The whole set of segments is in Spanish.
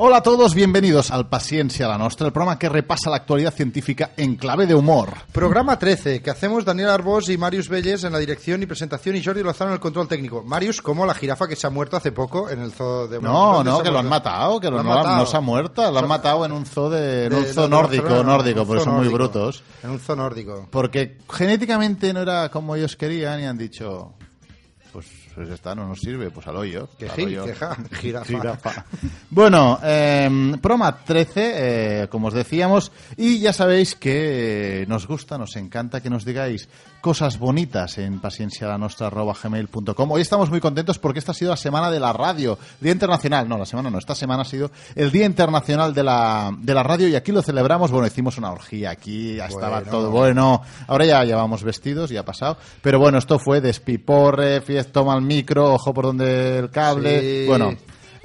Hola a todos, bienvenidos al Paciencia la Nostra, el programa que repasa la actualidad científica en clave de humor. Programa 13, que hacemos Daniel Arbós y Marius Belles en la dirección y presentación y Jordi Lozano en el control técnico. Marius, como la jirafa que se ha muerto hace poco en el zoo de... No, ¿Dónde no, que lo han matado, que lo Lo han no, matado. no se ha muerto, lo han matado en un zoo de, en un zoo de nórdico, nórdico, porque son muy brutos. En un zoo nórdico. Porque genéticamente no era como ellos querían y han dicho, pues, pues está, no nos sirve, pues al hoyo. Que al ji- hoyo. que ja, jirafa. Jirafa. Bueno, eh, Proma 13, eh, como os decíamos, y ya sabéis que nos gusta, nos encanta que nos digáis cosas bonitas en paciencialanostra.gmail.com. Hoy estamos muy contentos porque esta ha sido la semana de la radio, Día Internacional, no, la semana no, esta semana ha sido el Día Internacional de la, de la radio y aquí lo celebramos, bueno, hicimos una orgía aquí, ya estaba todo bueno, ahora ya llevamos vestidos, ya ha pasado, pero bueno, esto fue despiporre, fiesta, toma el micro, ojo por donde el cable, Sí. bueno...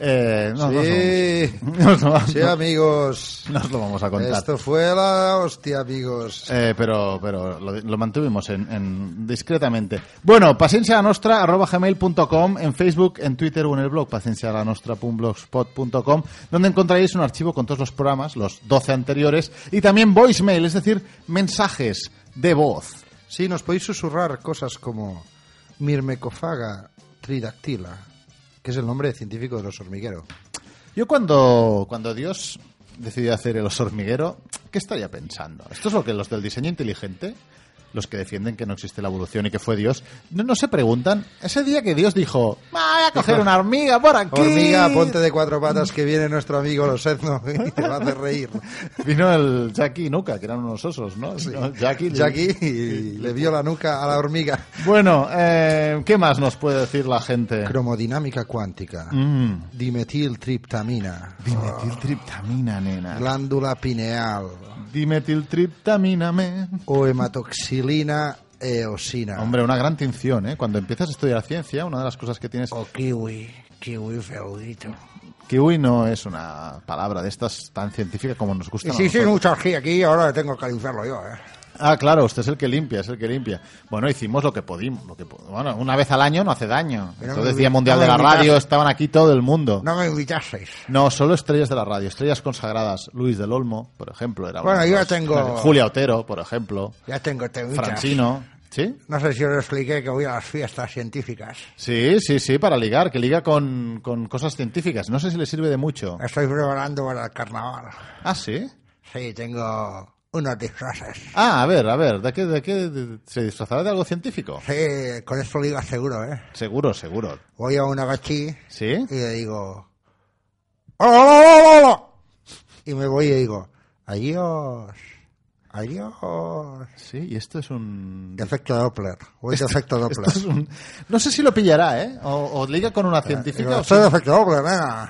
Eh, no, sí, nos lo vamos- sí, amigos. no os lo vamos a contar. Esto fue la hostia, amigos. Eh, pero pero lo, lo mantuvimos en, en- discretamente. Bueno, paciencia la nostra, arroba gmail.com, en Facebook, en Twitter o en el blog paciencialanostra.blogspot.com, donde encontraréis un archivo con todos los programas, los 12 anteriores, y también voicemail, es decir, mensajes de voz. Sí, nos podéis susurrar cosas como Mirmecofaga tridactila, que es el nombre científico de los hormigueros. Yo cuando, cuando Dios decidió hacer el oso hormiguero, ¿qué estaría pensando? Esto es lo que los del diseño inteligente, los que defienden que no existe la evolución y que fue Dios, no, no se preguntan, ese día que Dios dijo, "Ah, voy a coger una hormiga por aquí. Hormiga, ponte de cuatro patas que viene nuestro amigo Losetno y te va a hacer reír. Vino el Jackie y Nuka, que eran unos osos, ¿no? No, Jackie, Jackie y le vio la nuca a la hormiga. Bueno, eh, ¿qué más nos puede decir la gente? Cromodinámica cuántica. Mm, Dimetiltriptamina. dimetiltriptamina, nena. Glándula pineal. Dimetiltriptamina, me. O hematoxilina eosina. Hombre, una gran tinción, ¿eh? Cuando empiezas a estudiar ciencia, una de las cosas que tienes... O kiwi. Kiwi feudito. Kiwi no es una palabra de estas tan científica como nos gusta. Sí, sí, mucha orgía aquí, ahora tengo que limpiarlo yo, ¿eh? Ah, claro, usted es el que limpia, es el que limpia. Bueno, hicimos lo que pudimos. Lo que, bueno, una vez al año no hace daño. Pero decía invi- Mundial no de la Radio, estaban aquí todo el mundo. No me invitaseis. No, solo estrellas de la radio, estrellas consagradas. Luis del Olmo, por ejemplo, era Bueno, yo ya tengo- Julia Otero, por ejemplo. Ya tengo temitas. Francino. ¿Sí? No sé si os expliqué que voy a las fiestas científicas. Sí, sí, sí, para ligar, que liga con, con cosas científicas. No sé si le sirve de mucho. Estoy preparando para el carnaval. Ah, sí. Sí, tengo unos disfraces. Ah, a ver, a ver, ¿de qué, de qué de- se disfrazará de algo científico? Sí, con esto liga seguro, ¿eh? Seguro, seguro. Voy a una gachí ¿Sí? y le digo... "Hola, hola, hola, hola". Y me voy y digo... Adiós. Adiós. Sí, y esto es un... Efecto Doppler. Voy de efecto Doppler. Es un- No sé si lo pillará, ¿eh? O, o liga con una científica. Digo, o Soy si- de efecto Doppler, nena.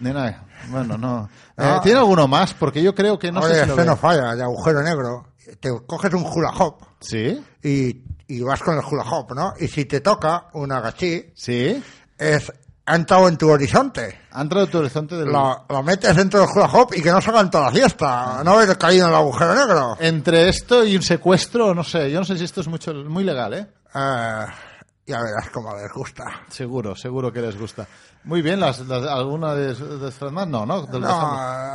Nena, bueno, no. No. Eh, ¿Tiene alguno más? Porque yo creo que no Oye, sé si lo este no falla, de agujero negro. Te coges un hula hop ¿Sí? y, y vas con el hula hop, ¿no? Y si te toca una gachí, ¿Sí? es, ha entrado en tu horizonte. Ha entrado tu horizonte del... Lo, lo metes dentro del hula hop y que no salgan toda la fiesta. No haber caído en el agujero negro. Entre esto y un secuestro, no sé. Yo no sé si esto es mucho, muy legal, ¿eh? Eh, ya verás cómo les gusta. Seguro, seguro que les gusta. Muy bien, las, las- ¿alguna de, de estas más? No, ¿no? No,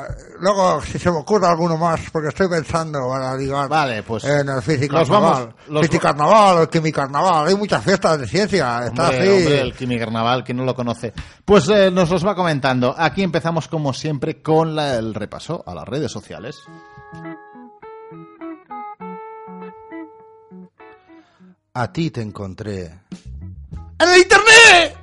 eh, luego, si se me ocurre alguno más, porque estoy pensando para ligar Vale, pues, en el físico los carnaval. vamos- los- Físico carnaval o el químico carnaval. Hay muchas fiestas de ciencia. Está Hombre, así. hombre, el Kimi Carnaval, que no lo conoce. Pues eh, nos los va comentando. Aquí empezamos, como siempre, con la- el repaso a las redes sociales. A ti te encontré. ¡En el internet!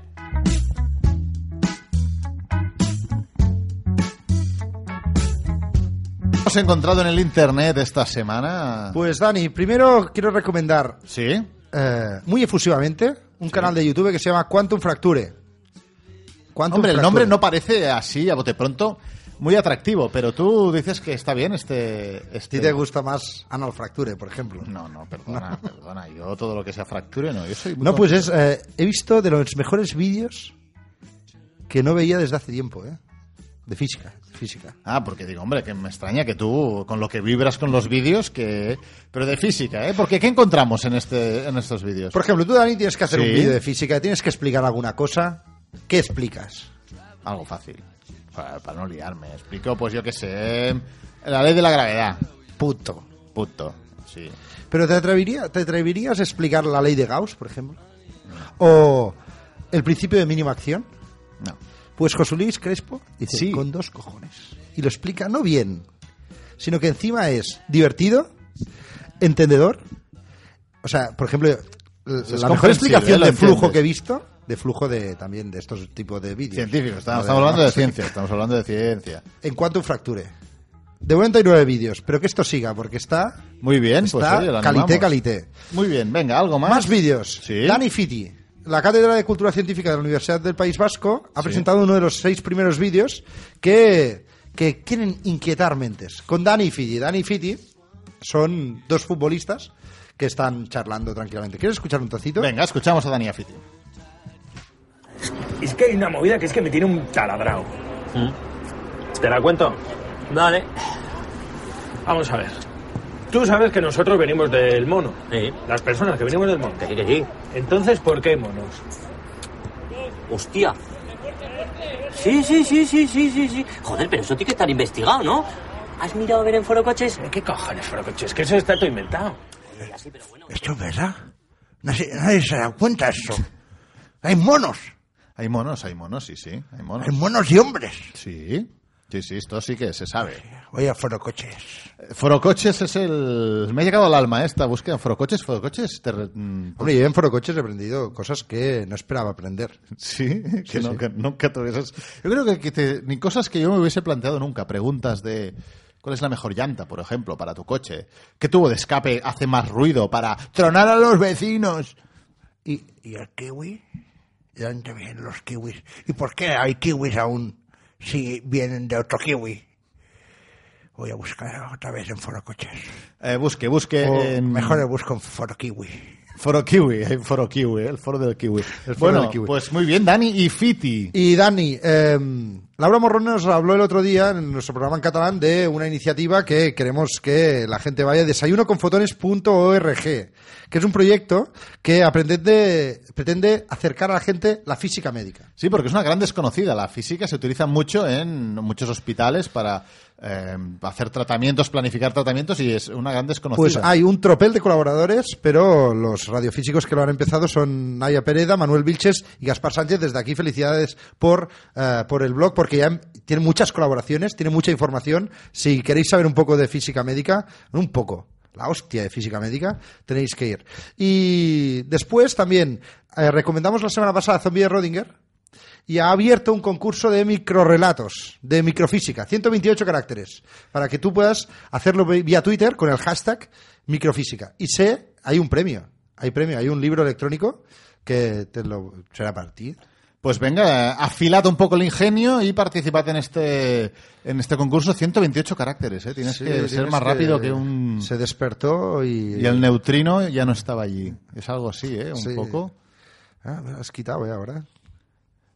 hemos encontrado en el internet esta semana? Pues Dani, primero quiero recomendar Sí. eh, muy efusivamente un canal de YouTube que se llama Quantum Fracture. Quantum Hombre, el Fracture. nombre no parece así, a bote pronto, muy atractivo, pero tú dices que está bien este... ¿A este... ti te gusta más Anal Fracture, por ejemplo? No, no, perdona, perdona. Yo todo lo que sea fracture no. Yo soy muy No, pues es, eh, he visto de los mejores vídeos que no veía desde hace tiempo, ¿eh? De física, física. Ah, porque digo, hombre, que me extraña que tú, con lo que vibras con los vídeos, que... Pero de física, ¿eh? Porque ¿qué encontramos en, este, en estos vídeos? Por ejemplo, tú, Dani, tienes que hacer Sí. un vídeo de física, tienes que explicar alguna cosa. ¿Qué explicas? Algo fácil. Para, para no liarme. Explico, pues yo qué sé, la ley de la gravedad. Puto. Puto. Sí. ¿Pero te, atrevería, te atreverías a explicar la ley de Gauss, por ejemplo? ¿O el principio de mínima acción? No. Pues José Luis Crespo dice Sí. con dos cojones. Y lo explica no bien, sino que encima es divertido, entendedor. O sea, por ejemplo, la mejor explicación lo de flujo que he visto, de flujo de también de estos tipos de vídeos. Científico, estamos, estamos hablando de ciencia, estamos hablando de ciencia. En cuanto fracture. De momento hay nueve vídeos, pero que esto siga, porque está, Muy bien, pues está oye, lo calité, calité. Muy bien, venga, algo más. Más vídeos. Sí. Dani Fiti, la Cátedra de Cultura Científica de la Universidad del País Vasco, ha Sí. presentado uno de los seis primeros vídeos que, que quieren inquietar mentes. Con Dani Fiti. Dani Fiti son dos futbolistas que están charlando tranquilamente. ¿Quieres escuchar un trocito? Venga, escuchamos a Dani Afiti. Es que hay una movida que es que me tiene un taladrao. ¿Te la cuento? Vale. Vamos a ver. Tú sabes que nosotros venimos del mono. Sí. Las personas que venimos del mono. Que sí, que sí. Entonces, ¿por qué monos? Hostia. Sí, sí, sí, sí, sí, sí, sí. Joder, pero eso tiene que estar investigado, ¿no? ¿Has mirado a ver en Foro Coches? ¿Qué cojones, Frocoche? Es que eso está todo inventado. Esto es verdad. Nadie, nadie se da cuenta de eso. Hay monos. Hay monos, hay monos, sí, sí, hay monos. Hay monos y hombres. Sí, sí, sí, esto sí que se sabe. Voy a Foro Coches. Eh, Forocoches es el... Me ha llegado al alma esta búsqueda. Forocoches, Forocoches... Te... mm, Hombre, yo en Foro Coches he aprendido cosas que no esperaba aprender. Sí, que, Sí, que nunca tuvieses... Yo creo que, que te- ni cosas que yo me hubiese planteado nunca. Preguntas de... ¿Cuál es la mejor llanta, por ejemplo, para tu coche? ¿Qué tubo de escape hace más ruido para tronar a los vecinos? ¿Y, y el kiwi? ¿De dónde vienen los kiwis? ¿Y por qué hay kiwis aún si vienen de otro kiwi? Voy a buscar otra vez en Foro Coches. Eh, busque, busque O en... mejor busco en Foro Kiwi. Foro Kiwi, hay Foro Kiwi, el foro del Kiwi. El foro bueno, del kiwi. pues muy bien, Dani y Fiti. Y Dani, eh, Laura Morrón nos habló el otro día en nuestro programa en catalán de una iniciativa que queremos que la gente vaya, desayunoconfotones.org, que es un proyecto que pretende, pretende acercar a la gente la física médica. Sí, porque es una gran desconocida. La física se utiliza mucho en muchos hospitales para eh, hacer tratamientos, planificar tratamientos y es una gran desconocida. Pues hay un tropel de colaboradores, pero los radiofísicos que lo han empezado son Naya Pereda, Manuel Vilches y Gaspar Sánchez. Desde aquí felicidades por, eh, por el blog, porque ya tienen muchas colaboraciones, tienen mucha información. Si queréis saber un poco de física médica, un poco, la hostia de física médica, tenéis que ir. Y después también eh, recomendamos la semana pasada Zombie de Rodinger, y ha abierto un concurso de microrelatos, de microfísica, 128 caracteres, para que tú puedas hacerlo vía Twitter con el hashtag microfísica. Y sé, hay un premio, hay premio, hay un libro electrónico que te lo será para ti. Pues venga, afilad un poco el ingenio y participad en este en este concurso. 128 caracteres, ¿eh? Tienes Sí, que ser más rápido que un... Se despertó y... Y el neutrino ya no estaba allí. Es algo así, ¿eh? Un Sí. poco... Ah, me lo has quitado ya ahora.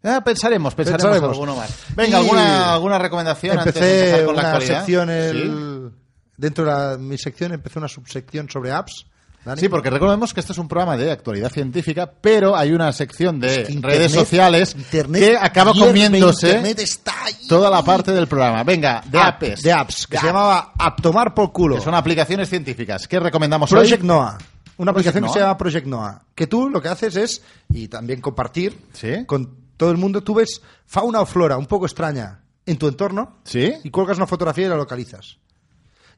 Ah, pensaremos, pensaremos, Pensaremos. alguno más. Venga, Y ¿alguna, alguna recomendación antes de Empecé empezar con la una actualidad? sección, dentro de la- mi sección, empecé una subsección sobre apps. Dani. Sí, porque recordemos que este es un programa de actualidad científica, pero hay una sección de Es que redes sociales Internet que acaba comiéndose toda la parte del programa. Venga, de App, apps. de apps, que De se llamaba App Tomar por culo. que son aplicaciones científicas. ¿Qué recomendamos Project hoy? Noah. Una aplicación que se llama Project Noah. Que tú lo que haces es, y también compartir Sí. con todo el mundo, tú ves fauna o flora un poco extraña en tu entorno Sí. y cuelgas una fotografía y la localizas.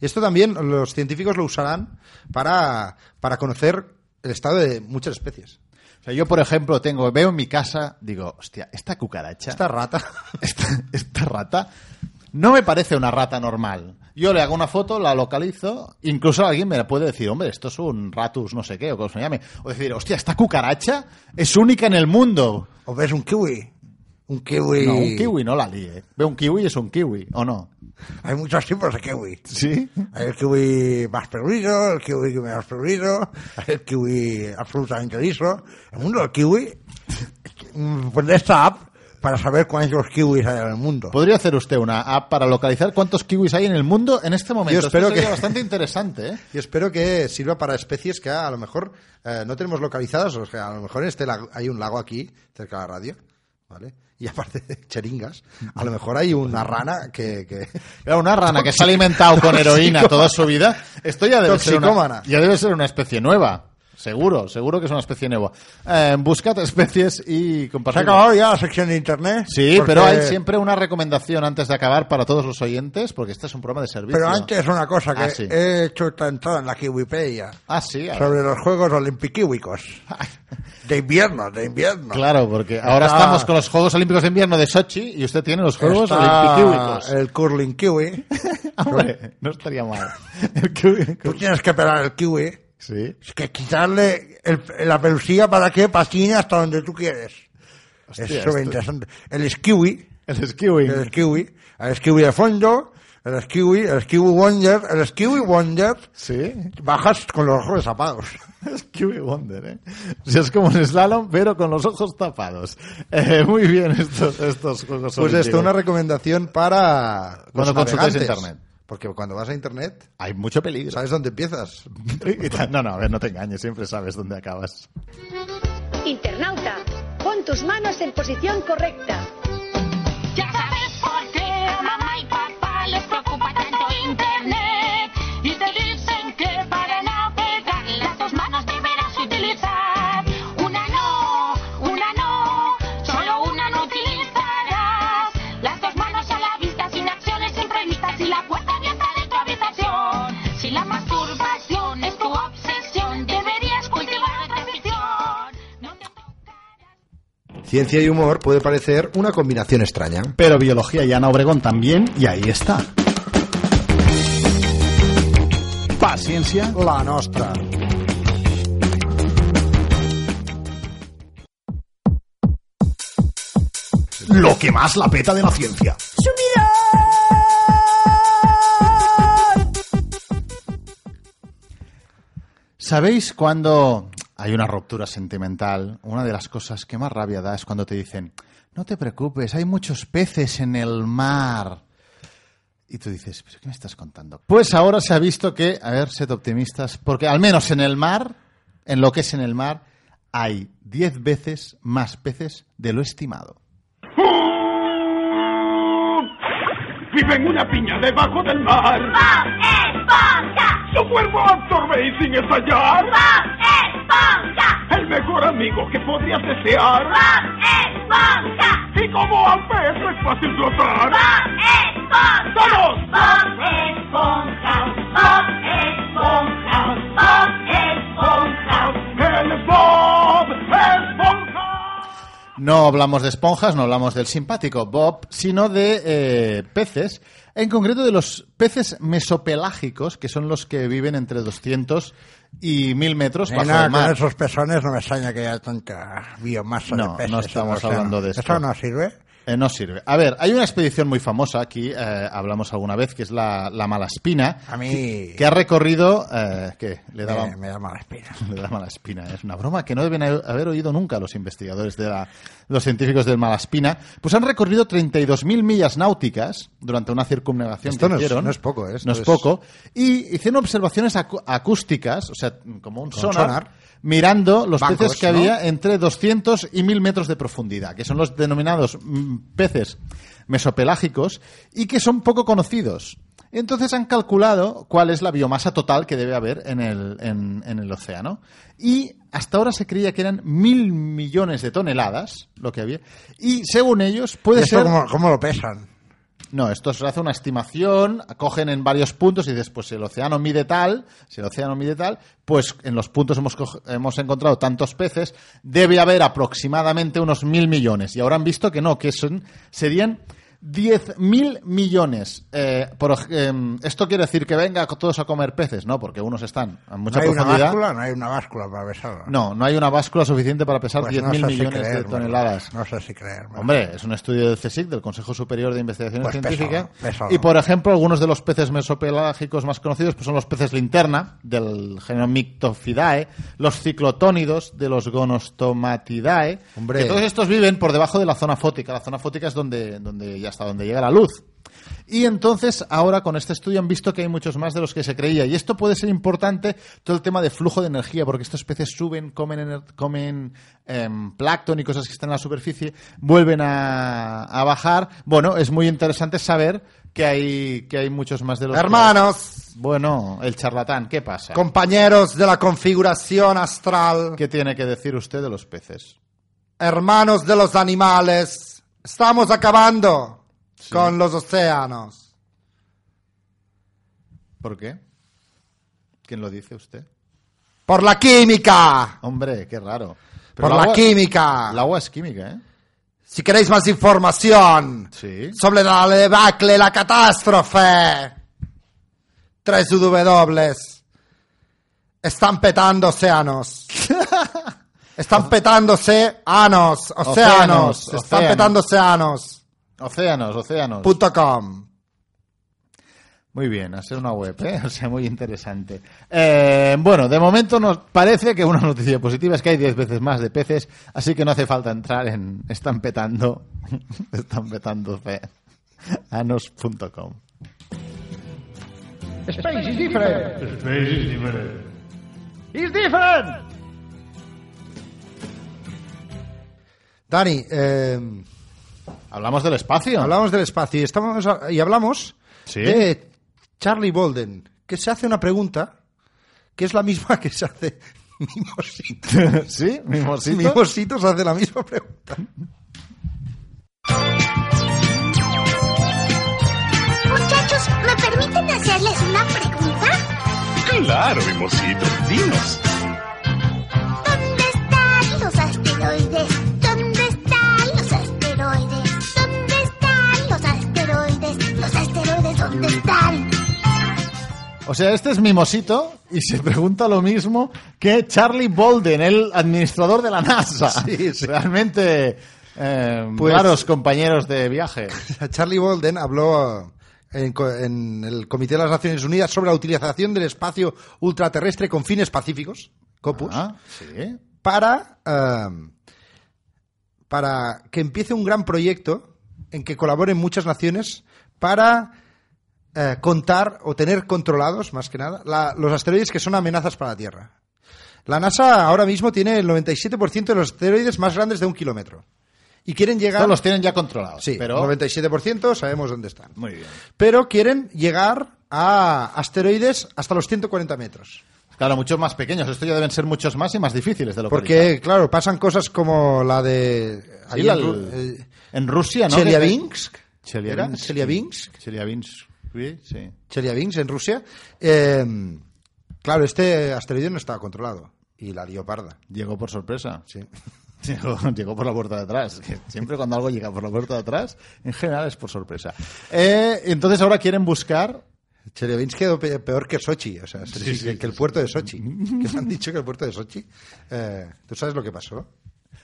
Y esto también los científicos lo usarán para, para conocer el estado de muchas especies. O sea, yo, por ejemplo, tengo, veo en mi casa, digo, hostia, esta cucaracha, Esta rata. esta, esta rata, no me parece una rata normal. Yo le hago una foto, la localizo, incluso alguien me puede decir, hombre, esto es un ratus no sé qué, o como se llame. O decir, hostia, esta cucaracha es única en el mundo. ¿O ves un kiwi? Un kiwi... No, un kiwi no la líe. Ve un kiwi y es un kiwi, ¿o no? Hay muchos tipos de kiwi. ¿Sí? Hay el kiwi más peludo, el kiwi menos peludo, hay el kiwi absolutamente liso. El mundo del kiwi, pues esta app para saber cuántos kiwis hay en el mundo. ¿Podría hacer usted una app para localizar cuántos kiwis hay en el mundo en este momento? Yo espero Esto sería que- bastante interesante, ¿eh? Y espero que sirva para especies que a lo mejor eh, no tenemos localizadas, o sea, a lo mejor en este lago- hay un lago aquí, cerca de la radio, ¿vale? Y aparte de cheringas, a lo mejor hay una rana que... que... Era una rana que se ha alimentado con heroína toda su vida. Esto ya debe ser una, ya debe ser una especie nueva. Seguro, seguro que es una especie nueva. Eh, buscad especies y ¿Se ha compartid. acabado ya la sección de internet? Sí, Porque- pero hay siempre una recomendación antes de acabar para todos los oyentes, porque este es un programa de servicio. Pero antes una cosa que Ah, sí. he hecho esta entrada en la Kiwipedia Ah, sí, a ver. sobre los Juegos Olimpiquíwicos. De invierno, de invierno. Claro, porque ahora Está- estamos con los Juegos Olímpicos de Invierno de Sochi y usted tiene los Juegos Olímpicos. el curling kiwi. Hombre, no estaría mal. El kiwi- Tú tienes que pelar el kiwi. Sí. Es que quitarle el- la pelusilla para que patine hasta donde tú quieres. Hostia, es súper interesante. El skiwi, El skiwing. el skiwi, el skiwi de fondo, el skiwi, el skiwi wonder, el skiwi wonder, Sí. bajas con los ojos tapados. Es Kiwi Wonder, ¿eh? O sea, es como un slalom, pero con los ojos tapados. Eh, muy bien estos, estos juegos Pues esto, una recomendación para Cuando navegantes. internet. Porque cuando vas a internet, Hay mucho peligro. ¿sabes dónde empiezas? No, no, a ver, no te engañes, siempre sabes dónde acabas. Internauta, pon tus manos en posición correcta. Ya sabes Ciencia y humor puede parecer una combinación extraña. Pero biología y Ana Obregón también, y ahí está. Paciencia. La nostra. Lo que más la peta de la ciencia. ¿Sabéis cuando hay una ruptura sentimental? Una de las cosas que más rabia da es cuando te dicen, no te preocupes, hay muchos peces en el mar. Y tú dices, ¿pero qué me estás contando? Pues ahora se ha visto que, a ver, sed optimistas, porque al menos en el mar, en lo que es en el mar, hay 10 veces más peces de lo estimado. Vive en una piña debajo del mar. Su cuerpo absorbe y sin estallar. El mejor amigo que podrías desear. Y como al pez es fácil flotar. No hablamos de esponjas, no hablamos del simpático Bob, sino de eh, peces, en concreto de los peces mesopelágicos, que son los que viven entre 200 y 1000 metros bajo Nena, el con mar. esos pezones no me extraña que haya tanta biomasa No, de peces. no estamos el océano. hablando de esto. ¿Eso no sirve? Eh, no sirve. A ver, hay una expedición muy famosa aquí, eh, hablamos alguna vez, que es la, la Malaspina, A mí que ha recorrido... Eh, ¿Qué? Le daba... me, me da mala espina. Le da Malaspina. Es una broma que no deben haber oído nunca los investigadores de la, los científicos del Malaspina. Pues han recorrido 32.000 millas náuticas durante una circunnavegación Esto que no es- hicieron. no es poco, ¿eh? Esto No es es- poco. Y hicieron observaciones acústicas, o sea, como un sonar, sonar. Mirando los Bancos, peces que ¿no? había entre 200 y 1000 metros de profundidad, que son los denominados mm, peces mesopelágicos y que son poco conocidos. Entonces han calculado cuál es la biomasa total que debe haber en el, en, en el océano. Y hasta ahora se creía que eran mil millones de toneladas, lo que había. Y según ellos, puede ¿Y esto ser. cómo, cómo lo pesan? No, esto se hace una estimación, cogen en varios puntos y dices, pues si el océano mide tal, si el océano mide tal, pues en los puntos hemos, hemos encontrado tantos peces, debe haber aproximadamente unos mil millones. Y ahora han visto que no, que son, serían 10.000 millones. Eh, por em, ¿Esto quiere decir que venga todos a comer peces? No, porque unos están a mucha ¿No hay una báscula? No hay una báscula para besarla. No, no hay una báscula suficiente para pesar Pues 10.000 no sé si millones de toneladas. No sé si creerme. Hombre, es un estudio del CSIC, del Consejo Superior de Investigaciones Pues Científicas. Y, por ejemplo, algunos de los peces mesopelágicos más conocidos pues son los peces linterna, del género Mictophidae, los ciclotónidos, de los Gonostomatidae. Hombre. Que todos estos viven por debajo de la zona fótica. La zona fótica es donde, donde ya hasta donde llega la luz. Y entonces, ahora con este estudio han visto que hay muchos más de los que se creía. Y esto puede ser importante, todo el tema de flujo de energía, porque estos peces suben, comen, comen em, plancton y cosas que están en la superficie, vuelven a, a bajar. Bueno, es muy interesante saber que hay, que hay muchos más de los que- Hermanos, Bueno, el charlatán, ¿qué pasa? compañeros de la configuración astral, ¿Qué tiene que decir usted de los peces? hermanos de los animales, estamos acabando con los océanos. ¿Por qué? ¿Quién lo dice usted? Por la química. Hombre, qué raro. Por la agua- química. El agua es química, ¿eh? Si queréis más información Sí. sobre la debacle, la catástrofe. Tres W. Están petando océanos. Están petándose anos, océanos. Océanos, Están océanos. petando océanos. Océanos, océanos. Punto com. Muy bien, hacer una web, ¿eh? O sea, muy interesante. Eh, bueno, de momento nos parece que una noticia positiva es que hay 10 veces más de peces, así que no hace falta entrar en están petando, están petando fe, anos.com. Space is different. Space is different. It's different. Dani, eh, Hablamos del espacio. hablamos del espacio y, estamos, y hablamos Sí. de Charlie Bolden, que se hace una pregunta que es la misma que se hace Mimosito. ¿Sí? ¿Mimosito? Mimosito se hace la misma pregunta. Muchachos, ¿me permiten hacerles una pregunta? Claro, mimosito, dinos. ¿Dónde están los asteroides? O sea, este es Mimosito y se pregunta lo mismo que Charlie Bolden, el administrador de la NASA. Sí, sí. Realmente, eh, Pues- claros compañeros de viaje. Charlie Bolden habló en, co- en el Comité de las Naciones Unidas sobre la utilización del espacio ultraterrestre con fines pacíficos, COPUS, Ah, sí. para, eh, para que empiece un gran proyecto en que colaboren muchas naciones para eh, contar o tener controlados, más que nada, la- los asteroides que son amenazas para la Tierra. La NASA ahora mismo tiene el 97% de los asteroides más grandes de un kilómetro. Y quieren llegar... Todos los tienen ya controlados. Sí, pero 97% sabemos dónde están. Muy bien. Pero quieren llegar a asteroides hasta los 140 metros. Claro, muchos más pequeños. Esto ya deben ser muchos más y más difíciles de lo Porque, claro, pasan cosas como la de... Sí, la- en Ru- eh, en Rusia, ¿no? Chelyabinsk. Chelyabinsk. Chelyabinsk. Sí. Chelyabinsk, en Rusia. Eh, claro, este asteroide no estaba controlado. Y la dio parda. Llegó por sorpresa. Sí. Llegó, llegó por la puerta de atrás. Que siempre cuando algo llega por la puerta de atrás, en general es por sorpresa. Eh, entonces ahora quieren buscar. Chelyabinsk quedó pe- peor que Sochi. O sea, Sí, sí, que el puerto de Sochi. que han dicho que el puerto de Sochi... eh, ¿Tú sabes lo que pasó?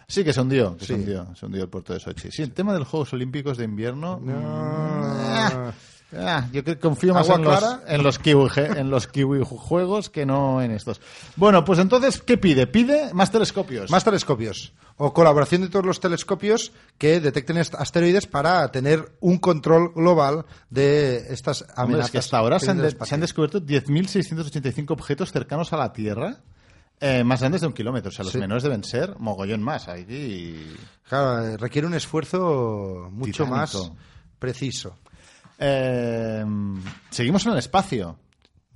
Sí, que se hundió. Que se hundió. Se hundió el puerto de Sochi. Sí, el tema de los Juegos Olímpicos de invierno. No. Ah, yo creo que confío más ¿Agua en los, en los kiwi en los kiwi juegos que no en estos. Bueno, pues entonces ¿qué pide? Pide más telescopios. Más telescopios. O colaboración de todos los telescopios que detecten asteroides para tener un control global de estas Hombre, amenazas. es que hasta ahora se han, de- se han descubierto 10.685 objetos cercanos a la Tierra, eh, más grandes de un kilómetro. O sea, los Sí. menores deben ser mogollón más. Claro, eh, requiere un esfuerzo mucho Titánico. más preciso. Eh, seguimos en el espacio.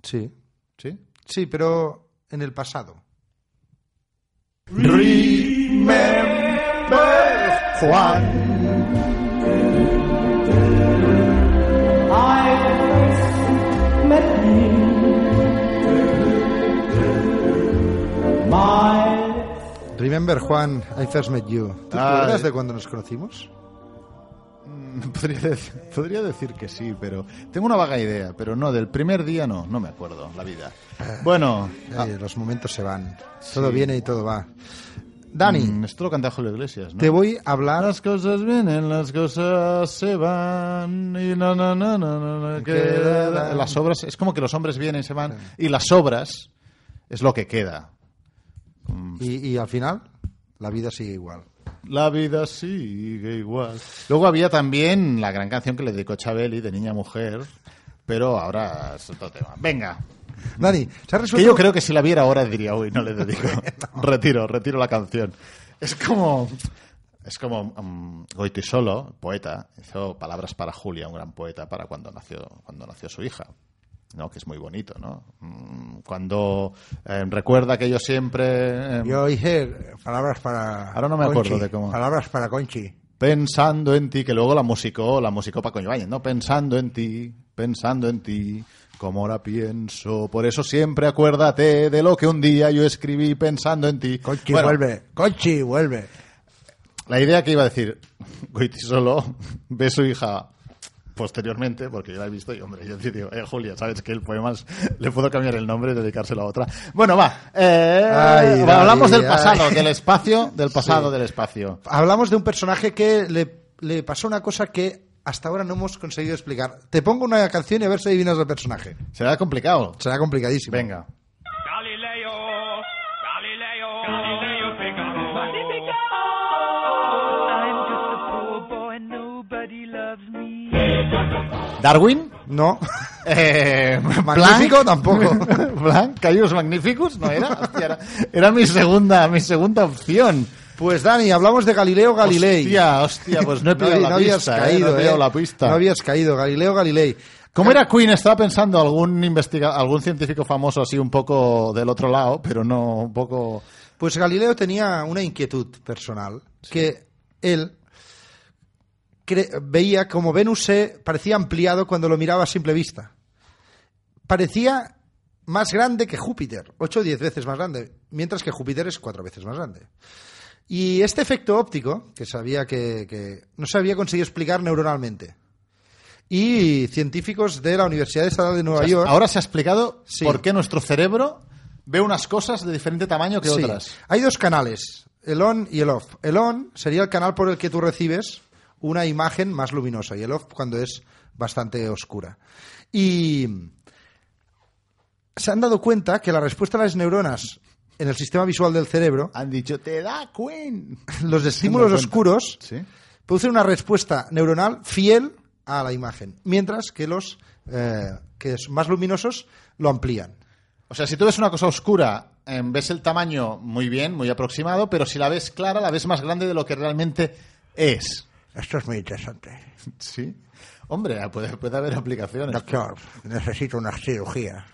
Sí. ¿Sí? Sí, pero en el pasado. Remember, Juan, I first met you. ¿Te acuerdas de cuando nos conocimos? Podría, dec- podría decir que sí, pero tengo una vaga idea, pero no, del primer día no, no me acuerdo, la vida. Bueno, Ay, los momentos se van. Sí. Todo viene y todo va. Dani, mm, esto lo canta Julio Iglesias, ¿no? te voy a hablar... Las cosas vienen, las cosas se van y no, no, no, no, no, no, queda. Las obras, es como que los hombres vienen y se van y las obras es lo que queda. Y, y al final, la vida sigue igual. La vida sigue igual. Luego había también la gran canción que le dedicó Chabeli de Niña Mujer, pero ahora es otro tema. Venga. Dani, ¿se ha Que yo creo que si la viera ahora diría, uy, no le dedico. Retiro, retiro la canción. Es como. Es como um, Goitisolo, poeta, hizo palabras para Julia, un gran poeta, para cuando nació, cuando nació su hija. ¿No? Que es muy bonito, ¿no? Mm, Cuando eh, recuerda que yo siempre. eh, Yo hice palabras para... Ahora no me acuerdo de cómo. Palabras para Conchi. Pensando en ti, que luego la musicó, la musicó Paco Ibáñez, ¿no? Pensando en ti, pensando en ti, como ahora pienso. Por eso siempre acuérdate de lo que un día yo escribí pensando en ti. Conchi, Bueno, vuelve. Conchi, vuelve. La idea que iba a decir, Goiti solo ve su hija posteriormente, porque yo la he visto y, hombre, yo digo, eh, Julia, ¿sabes que el poema es- le puedo cambiar el nombre y dedicárselo a otra? Bueno, va, eh, Ay, hablamos del pasado, ay. del espacio, del pasado, Sí. del espacio. Hablamos de un personaje que le, le pasó una cosa que hasta ahora no hemos conseguido explicar. Te pongo una canción y a ver si adivinas el personaje. Será complicado. Será complicadísimo. Venga. ¿Darwin? No. Eh, Magnífico tampoco. Blanc, Caius Magnificus, ¿no era? Hostia, era, era mi segunda, mi segunda opción. Pues Dani, hablamos de Galileo Galilei. Hostia, hostia, pues no he pillado la no habías pista, eh, caído, no he pillado eh. la pista. No habías caído, Galileo Galilei. ¿Cómo era Queen? Estaba pensando algún investiga algún científico famoso así un poco del otro lado, pero no un poco... Pues Galileo tenía una inquietud personal, que él veía como Venus se parecía ampliado cuando lo miraba a simple vista. Parecía más grande que Júpiter, 8 o 10 veces más grande, mientras que Júpiter es cuatro veces más grande. Y este efecto óptico, que sabía que, que no se había conseguido explicar neuronalmente. Y científicos de la Universidad Estatal de Nueva O sea, York. ahora se ha explicado Sí. por qué nuestro cerebro ve unas cosas de diferente tamaño que Sí. otras. Hay dos canales, el on y el off. El on sería el canal por el que tú recibes una imagen más luminosa y el off cuando es bastante oscura. Y se han dado cuenta que la respuesta de las neuronas en el sistema visual del cerebro, Han dicho, te da Queen. los estímulos cuenta. oscuros, Sí. producen una respuesta neuronal fiel a la imagen, mientras que los eh, que son más luminosos lo amplían. O sea, si tú ves una cosa oscura, eh, ves el tamaño muy bien, muy aproximado, pero si la ves clara, la ves más grande de lo que realmente es. Esto es muy interesante. Sí. Hombre, puede, puede haber aplicaciones. Doctor, necesito una cirugía.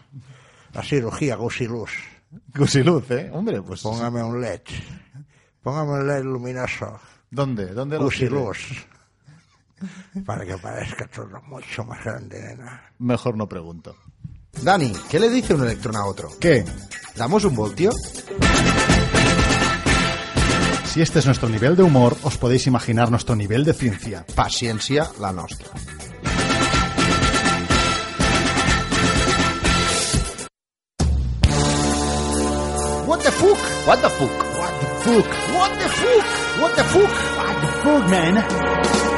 La cirugía Gusiluz. Gusiluz, ¿eh? Hombre, pues... Póngame un LED. Póngame un LED luminoso. ¿Dónde? ¿Dónde lo? Gusiluz. Para que parezca todo mucho más grande, nena. Mejor no pregunto. Dani, ¿qué le dice un electrón a otro? ¿Qué? ¿Damos un voltio? Si este es nuestro nivel de humor, os podéis imaginar nuestro nivel de ciencia. Paciencia la nostra. What the fuck? What the fuck? What the fuck? What the fuck? What the fuck? What the fuck, man?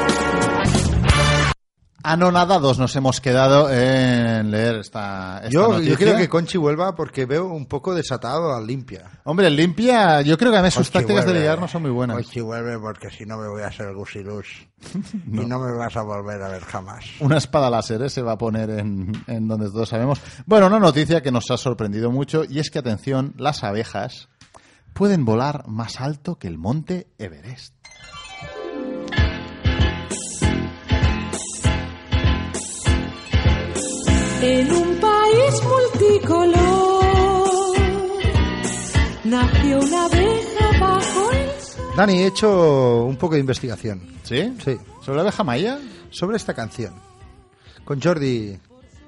Anonadados nos hemos quedado en leer esta, esta Yo, noticia. yo quiero que Conchi vuelva porque veo un poco desatado al limpia. Hombre, limpia, yo creo que a mí sus tácticas de ligar no son muy buenas. Conchi vuelve porque si no me voy a hacer Gusiluz. Y no me vas a volver a ver jamás. Una espada láser ¿eh? se va a poner en, en donde todos sabemos. Bueno, una noticia que nos ha sorprendido mucho y es que, atención, las abejas pueden volar más alto que el monte Everest. En un país multicolor nació una abeja bajo el sol. Dani, he hecho un poco de investigación. ¿Sí? Sí. ¿Sobre la abeja maya? Sobre esta canción. Con Jordi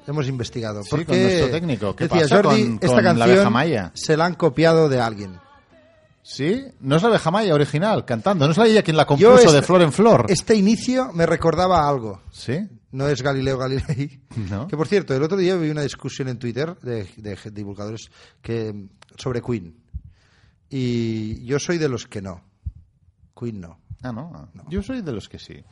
hemos investigado. Sí, porque con nuestro técnico. ¿Qué decía pasa Jordi, con- esta con la canción abeja maya? se la han copiado de alguien. ¿Sí? No es la abeja maya original, cantando. No es la ella quien la compuso este- de flor en flor. Este inicio me recordaba a algo. ¿Sí? No es Galileo Galilei. No. Que por cierto, el otro día vi una discusión en Twitter de, de divulgadores que, sobre Queen. Y yo soy de los que no. Queen no. Ah, no. ah. Yo soy de los que sí.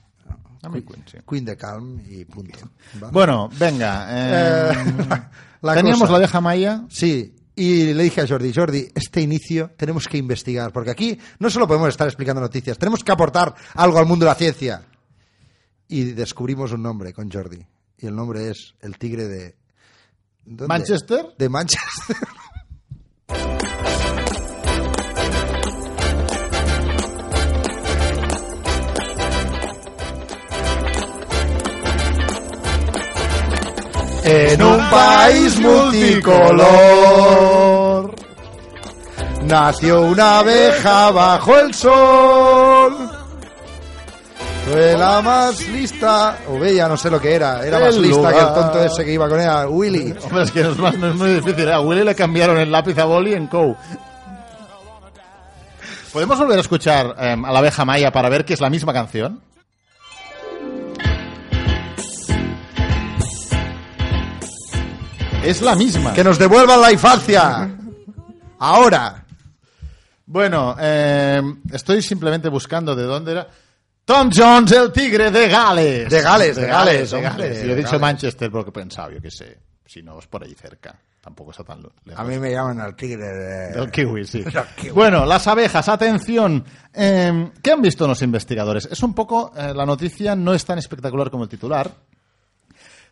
A mí Queen, sí. Queen de Calm y punto. ¿vale? Bueno, venga. eh, Eh, la teníamos cosa. la abeja maya. Sí, y le dije a Jordi, Jordi, este inicio tenemos que investigar, porque aquí no solo podemos estar explicando noticias, tenemos que aportar algo al mundo de la ciencia. Y descubrimos un nombre con Jordi, y el nombre es el tigre de... ¿dónde? ¿Manchester? De Manchester. En un país multicolor nació una abeja bajo el sol. Fue la más lista, o bella, no sé lo que era, era más El lista que el tonto ese que iba con ella, Willy. Hombre, es que no es, más- no es muy difícil. A Willy le cambiaron el lápiz a boli en Cow. ¿Podemos volver a escuchar eh, a la abeja maya para ver que es la misma canción? Es la misma. Que nos devuelvan la infancia. Ahora. Bueno, eh, estoy simplemente buscando de dónde era. Tom Jones, el tigre de Gales. De Gales, de Gales, de Gales. Yo de he dicho Gales. Manchester porque he pensado, yo qué sé. Si no, es por ahí cerca. Tampoco está tan lejos. A mí me llaman al tigre de... Del kiwi, sí. Del kiwi. Bueno, las abejas, atención. Eh, ¿Qué han visto los investigadores? Es un poco, eh, la noticia no es tan espectacular como el titular.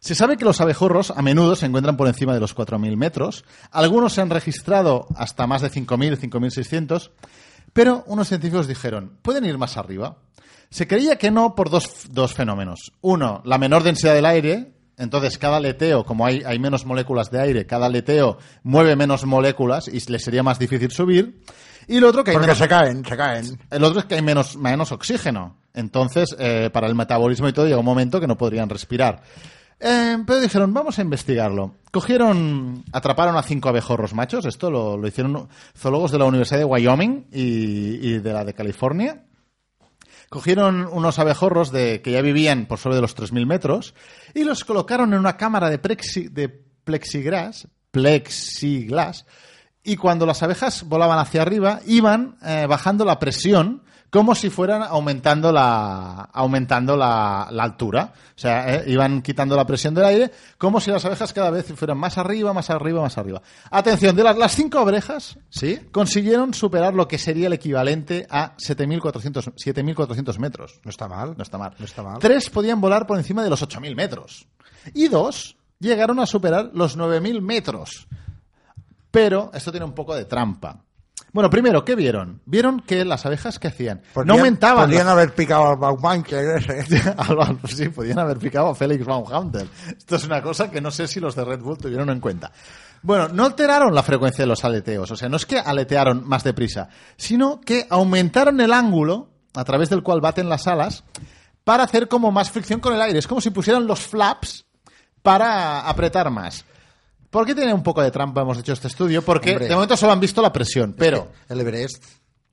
Se sabe que los abejorros a menudo se encuentran por encima de los 4.000 metros. Algunos se han registrado hasta más de 5.000, 5.600. Pero unos científicos dijeron, ¿pueden ir más arriba? Se creía que no por dos, dos fenómenos. Uno, la menor densidad del aire. Entonces, cada aleteo, como hay, hay menos moléculas de aire, cada aleteo mueve menos moléculas y le sería más difícil subir. Y el otro que hay Porque menos- se caen, se caen. el otro es que hay menos, menos oxígeno. Entonces, eh, para el metabolismo y todo, llega un momento que no podrían respirar. Eh, pero dijeron, vamos a investigarlo. Cogieron, atraparon a cinco abejorros machos. Esto lo, lo hicieron zoólogos de la Universidad de Wyoming y, y de la de California. Cogieron unos abejorros de, que ya vivían por sobre de los 3.000 metros y los colocaron en una cámara de, plexi- de plexiglas, plexiglas, y cuando las abejas volaban hacia arriba, iban eh, bajando la presión como si fueran aumentando la, aumentando la, la altura. O sea, eh, iban quitando la presión del aire como si las abejas cada vez fueran más arriba, más arriba, más arriba. Atención, de las, las cinco abejas ¿Sí? consiguieron superar lo que sería el equivalente a 7.400 7.400 metros. No está mal. No está mal. No está mal. Tres podían volar por encima de los 8.000 metros. Y dos llegaron a superar los 9.000 metros. Pero esto tiene un poco de trampa. Bueno, primero, ¿qué vieron? Vieron que las abejas que hacían no aumentaban. Podrían las- haber picado al ese. Alba- sí, podían haber picado a Félix Van Hunter. Esto es una cosa que no sé si los de Red Bull tuvieron en cuenta. Bueno, no alteraron la frecuencia de los aleteos, o sea, no es que aletearon más deprisa, sino que aumentaron el ángulo a través del cual baten las alas para hacer como más fricción con el aire. Es como si pusieran los flaps para apretar más. ¿Por qué tiene un poco de trampa hemos hecho este estudio? Porque Hombre. de momento solo han visto la presión, pero El Everest,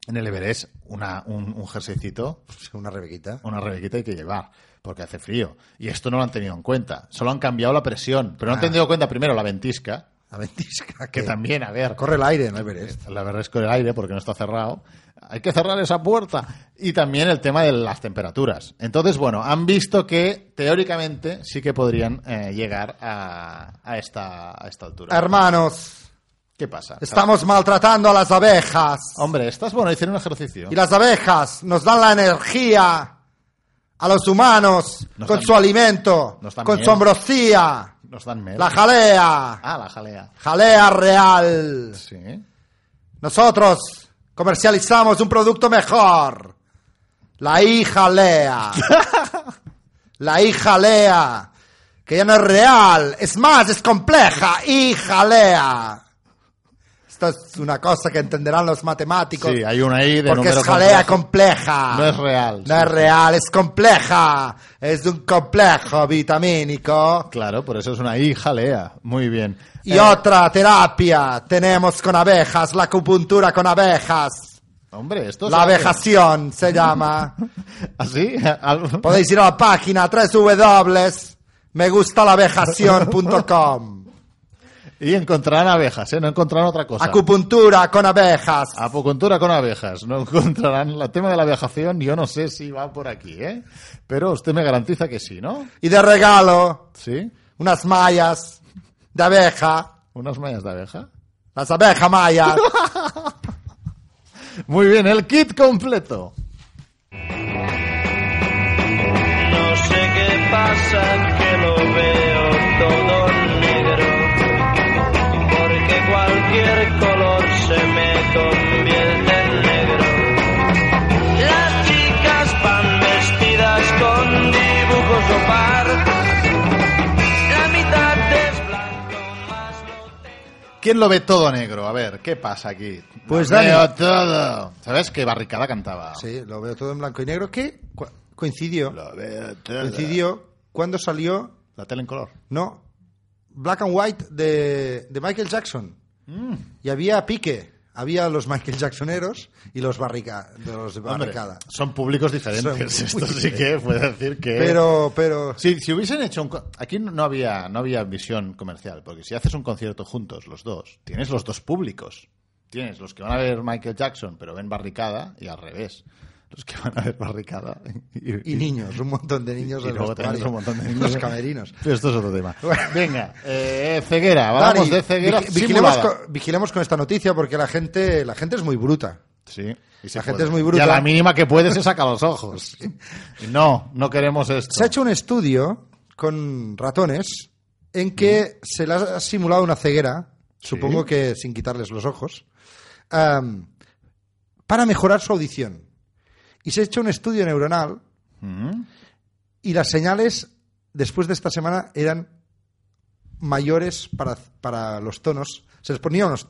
en el Everest una, un, un jerseycito una rebequita. una rebequita hay que llevar, porque hace frío. Y esto no lo han tenido en cuenta. Solo han cambiado la presión, pero no han Ah. tenido en cuenta primero la ventisca, La ventisca. que también, a ver, Corre el aire en el Everest. la verdad es con el aire porque no está cerrado. Hay que cerrar esa puerta. Y también el tema de las temperaturas. Entonces, bueno, han visto que teóricamente sí que podrían eh, llegar a, a esta, a esta altura. Hermanos, ¿Qué pasa? estamos maltratando a las abejas. Hombre, estás bueno, hicieron un ejercicio. Y las abejas nos dan la energía a los humanos Nos con su alimento, con miel. su ambrosía, Nos dan mel. la jalea, Ah, la jalea. jalea real. Sí. Nosotros comercializamos un producto mejor. La hijalea. La hijalea. Que ya no es real. Es más, es compleja. Hijalea. Esto es una cosa que entenderán los matemáticos. Sí, hay una I de Porque número es jalea compleja. No es real, No sí, es real, es compleja. Es un complejo vitamínico. Claro, por eso es una I jalea. Muy bien. Y Eh, otra terapia tenemos con abejas, la acupuntura con abejas. Hombre, esto La se hace. vejación se llama. ¿Así? Al- Podéis ir a la página 3 W. Me gusta la vejación.com. Y encontrarán abejas, ¿eh? No encontrarán otra cosa. Acupuntura con abejas. Acupuntura con abejas. No encontrarán el tema de la abejación. Yo no sé si va por aquí, ¿eh? Pero usted me garantiza que sí, ¿no? Y de regalo, Sí. unas mallas de abeja. Unas mallas de abeja. Las abejas mayas. Muy bien, el kit completo. No sé qué pasa, que lo veo ¿Quién lo ve todo negro? A ver, ¿qué pasa aquí? Pues, Lo Dani. veo todo. ¿Sabes qué barricada cantaba? Sí, lo veo todo en blanco y negro. Que cu- coincidió. Lo veo todo. Coincidió cuando salió, La tele en color. no, Black and White de, de Michael Jackson. Mm. Y había pique. Había los Michael Jacksoneros y los, barrica, los Hombre, barricada. son públicos diferentes. Son Esto sí que puede decir que. Pero, pero... Sí, si hubiesen hecho un... Aquí no había, no había visión comercial, porque si haces un concierto juntos, los dos, tienes los dos públicos. Tienes los que van a ver Michael Jackson, pero ven barricada, y al revés. Los que van a ver barricada. Y niños, un montón de niños y en luego los un montón de niños. Los camerinos. Pero esto es otro tema. Venga, eh, ceguera, vamos Dani, de ceguera vigi- vigilemos, con, vigilemos con esta noticia porque la gente, la gente es muy bruta. Sí. y La gente puede. es muy Y bruta. a la mínima que puede se saca los ojos. Y No, no queremos esto. Se ha hecho un estudio con ratones en que se les ha simulado una ceguera, supongo que sin quitarles los ojos, para mejorar su audición. Y se ha hecho un estudio neuronal Mm. y las señales después de esta semana eran mayores para, para los tonos. Se les ponía unos,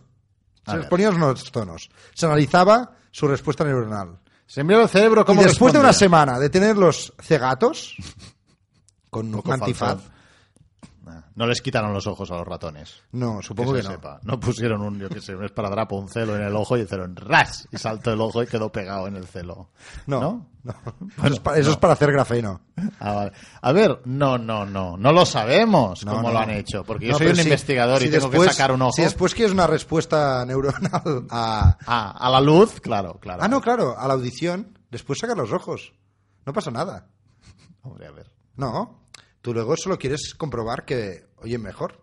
A se les ponía unos tonos. Se analizaba su respuesta neuronal. Se envió el cerebro como después de una semana de tenerlos cegatos, con un antifaz, falso. Ah, No les quitaron los ojos a los ratones. no, supongo que no. sepa. No pusieron un, yo qué sé, un esparadrapo, un celo en el ojo y hicieron ras y saltó el ojo y quedó pegado en el celo. No, ¿No? no. eso, es para, eso es para hacer grafeno. Ah, vale. A ver, no, no, no, no lo sabemos No, cómo lo han hecho, porque yo soy un si- investigador si y tengo después- que sacar un ojo. Si después quieres una respuesta neuronal a... Ah, a la luz, claro, claro. Ah, no, claro, a la audición, después sacar los ojos. No pasa nada. Hombre, a ver. No, tú luego solo quieres comprobar que oyen mejor.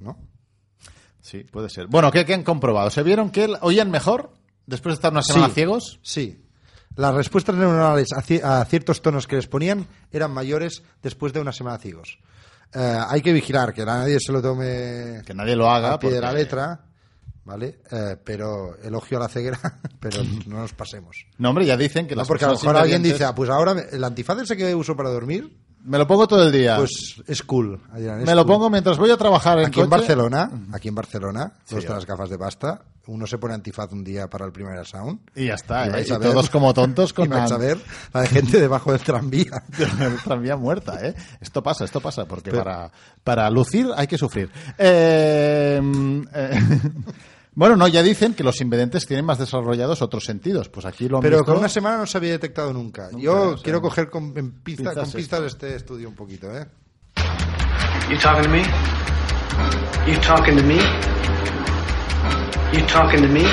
¿No? Sí, puede ser. Bueno, ¿qué, qué han comprobado? ¿Se vieron que oían mejor después de estar una semana Sí. ciegos? Sí. Las respuestas neuronales a, a ciertos tonos que les ponían eran mayores después de una semana ciegos. Eh, hay que vigilar que nadie se lo tome Que nadie lo haga. a pie de la letra, ¿vale? Eh, pero elogio a la ceguera, pero no nos pasemos. No, hombre, ya dicen que No, las porque a lo mejor alguien dice, ah, pues ahora me- el antifaz ese que uso para dormir, Me lo pongo todo el día. pues es cool. es me lo cool. pongo mientras voy a trabajar en Aquí en. Barcelona, aquí en Barcelona, Sí, las gafas de pasta, uno se pone antifaz un día para el primer sound. Y ya está, ¿eh? vais Y a ver- todos como tontos con y vais a ver la de gente debajo del tranvía. el tranvía muerta, ¿eh? Esto pasa, esto pasa, porque Pero- para, para lucir hay que sufrir. Eh, eh, bueno, no, ya dicen que los invidentes tienen más desarrollados otros sentidos. Pues aquí lo han Pero visto. con una semana no se había detectado nunca. Nunca, Yo o sea, quiero coger con, en pinzas con pistas esto. este estudio un poquito, ¿eh? You talking to me? You talking to me? You talking to me?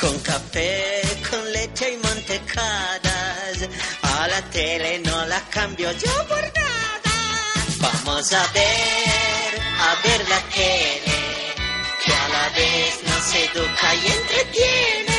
Con café, con leche y mantecadas. A la tele no la cambio yo por nada. Vamos a ver, a ver la tele. Vez nos educa y entretiene.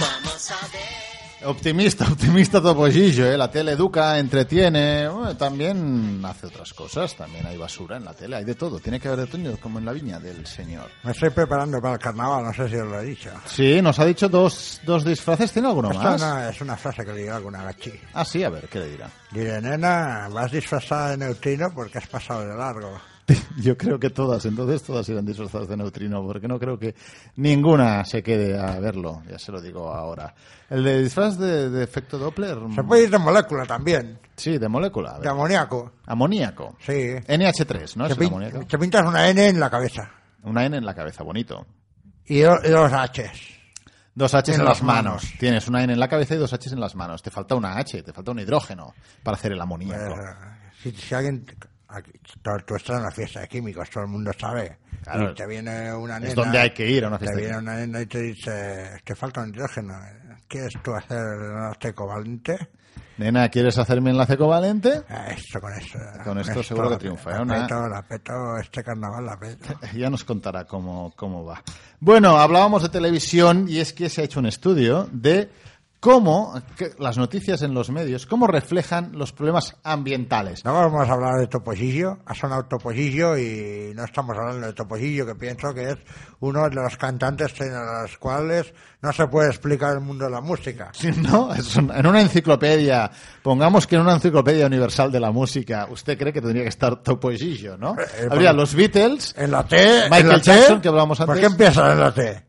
Vamos a ver. Optimista, optimista Topollillo, ¿eh? La tele educa, entretiene, bueno, también hace otras cosas, también hay basura en la tele, hay de todo, tiene que haber de todo como en la viña del señor. Me estoy preparando para el carnaval, no sé si os lo he dicho. Sí, nos ha dicho dos, dos disfraces, ¿tiene alguno Esto más? no es una frase que le digo a alguna gachi. Ah, sí, a ver, ¿qué le dirá? Diré, nena, vas disfrazada de neutrino porque has pasado de largo. Yo creo que todas, entonces todas irán disfrazadas de neutrino, porque no creo que ninguna se quede a verlo, ya se lo digo ahora. El de disfraz de, de efecto Doppler. Se puede ir de molécula también, Sí, de molécula. de amoníaco. Amoníaco. Sí. NH3, ¿no? te, pin- amoníaco. te pintas una N en la cabeza. Una N en la cabeza, bonito. Y, do- y dos H's. Dos Hs en, En las manos. manos. Tienes una N en la cabeza y dos Hs en las manos. Te falta una H, te falta un hidrógeno para hacer el amoníaco. Si, si alguien... aquí, Tú, tú estás en una fiesta de químicos, todo el mundo sabe. Claro. y te viene una Es nena... donde hay que ir, a una fiesta Te viene una nena y te dice, te falta un hidrógeno. ¿Quieres tú hacer enlace covalente? Nena, ¿quieres hacerme enlace covalente? Ah, Esto con eso. Con esto seguro que triunfa, ¿eh? La Una- peto, la peto, este carnaval la peto. Ya nos contará cómo, cómo va. Bueno, hablábamos de televisión y es que se ha hecho un estudio de cómo las noticias en los medios, cómo reflejan los problemas ambientales. No vamos a hablar de Toposillo, ha sonado Toposillo y no estamos hablando de Toposillo, que pienso que es uno de los cantantes en los cuales no se puede explicar el mundo de la música. ¿No? Es un- en una enciclopedia, pongamos que en una enciclopedia universal de la música, usted cree que tendría que estar Toposillo, ¿no? Eh, Habría por- los Beatles, En la T, Michael en la T, Jackson, que hablábamos ¿Por antes. qué empieza en la T?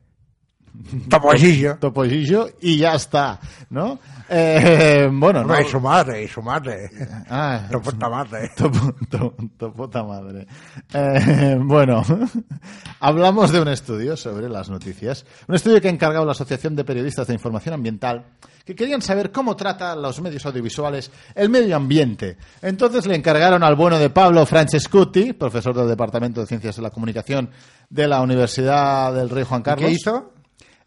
Toposillo. Toposillo y ya está, ¿no? Eh, bueno, no. No, y su madre, y su madre. Ah, Tu puta madre. Tu- tu puta madre. Eh, bueno, hablamos de un estudio sobre las noticias. Un estudio que ha encargado la Asociación de Periodistas de Información Ambiental, que querían saber cómo trata los medios audiovisuales el medio ambiente. Entonces le encargaron al bueno de Pablo Francescuti, profesor del Departamento de Ciencias de la Comunicación de la Universidad del Rey Juan Carlos. ¿Qué hizo?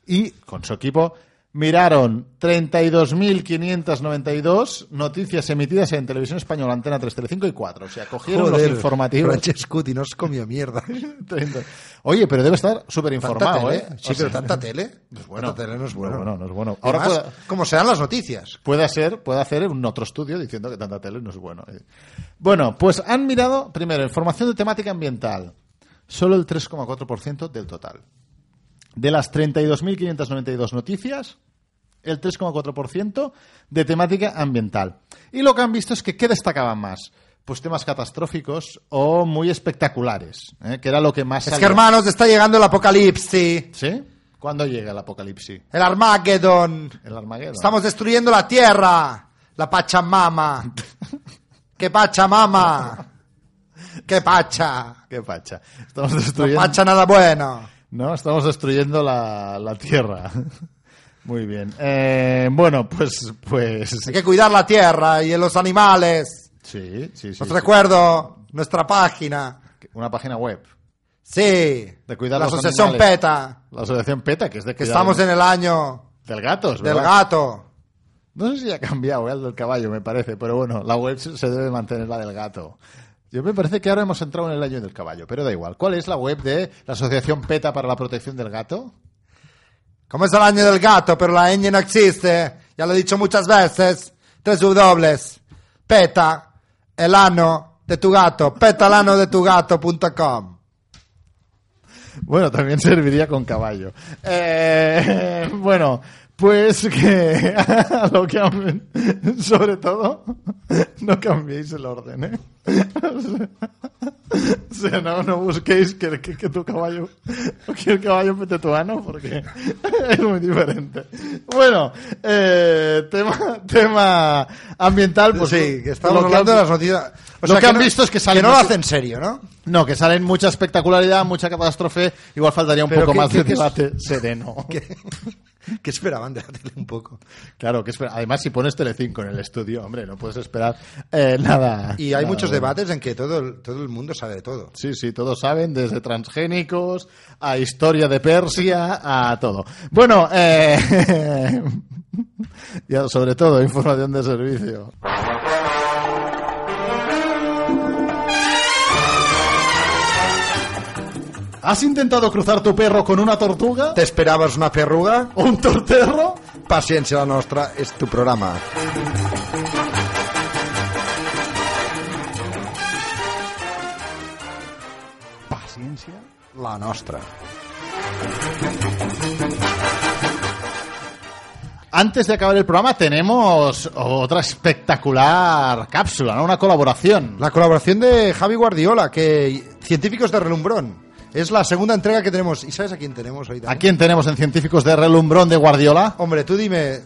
Y con su equipo miraron 32.592 noticias emitidas en televisión española, Antena 3, Telecinco y 4. O sea, cogieron los informativos. Francescuti nos comió mierda. 30. Oye, pero debe estar súper informado, ¿eh? Sí, O pero sea, tanta tele. No es bueno. Tanta tele no es bueno. No, no es bueno. Ahora además, pueda- como sean las noticias. Puede ser, puede hacer un otro estudio diciendo que tanta tele no es bueno. eh. Bueno, pues han mirado, primero, información de temática ambiental. Solo el 3,4% del total. De las 32.592 noticias, el 3,4% de temática ambiental. Y lo que han visto es que, ¿qué destacaban más? Pues temas catastróficos o muy espectaculares, ¿eh? que era lo que más... Es salía. que, hermanos, está llegando el apocalipsis. ¿Sí? ¿Cuándo llega el apocalipsis? El Armageddon. El Armageddon. Estamos destruyendo la tierra. La Pachamama. ¿Qué Pachamama? ¿Qué Pacha? ¿Qué pacha? Estamos No destruyendo... Pacha nada bueno. No, estamos destruyendo la, la tierra. Muy bien. Eh, bueno, pues, pues. Hay que cuidar la tierra y los animales. Sí, sí, sí. Os sí. recuerdo nuestra página. Una página web. Sí. De cuidar la los asociación animales. PETA. La asociación PETA, que es de Que estamos en el año Del gato, es del verdad. gato. No sé si ha cambiado, ¿eh? el del caballo, me parece, pero bueno, la web se debe mantener la del gato. Yo me parece que ahora hemos entrado en el año del caballo, pero da igual. ¿Cuál es la web de la Asociación PETA para la Protección del Gato? Como es el año del gato, pero la ñ no existe. Ya lo he dicho muchas veces. Tres W. Peta el ano de tu gato. Petalano de tu gato.com. Bueno, también serviría con caballo. Eh, bueno, pues que lo que sobre todo no cambiéis el orden, ¿eh? O sea, no, no busquéis que, que- que tu caballo que el caballo pete tu ano porque es muy diferente. Bueno, eh, tema tema ambiental, pues sí, que estamos hablando de las noticias. O lo sea, que, han no- visto es que salen Que no lo hacen serio, ¿no? no, que salen mucha espectacularidad, mucha catástrofe, igual faltaría un Pero poco ¿qué- más de debate sereno. ¿Qué, esperaban de la tele un poco? Claro, que espera- además si pones Telecinco en el estudio, hombre, no puedes esperar eh, nada. Y hay nada muchos bueno. debates en que todo el, todo el mundo sabe de todo. Sí, sí, todos saben, desde transgénicos a historia de Persia a todo. Bueno, eh, ya sobre todo información de servicio. ¿Has intentado cruzar tu perro con una tortuga? ¿Te esperabas una perruga? ¿O un torterro? Paciencia la nostra es tu programa. Paciencia. La nostra. Antes de acabar el programa tenemos otra espectacular cápsula, ¿no? Una colaboración. La colaboración de Javi Guardiola, que científicos de relumbrón. Es la segunda entrega que tenemos. ¿Y sabes a quién tenemos hoy? ¿A quién tenemos en Científicos de Relumbrón de Guardiola? Hombre, tú dime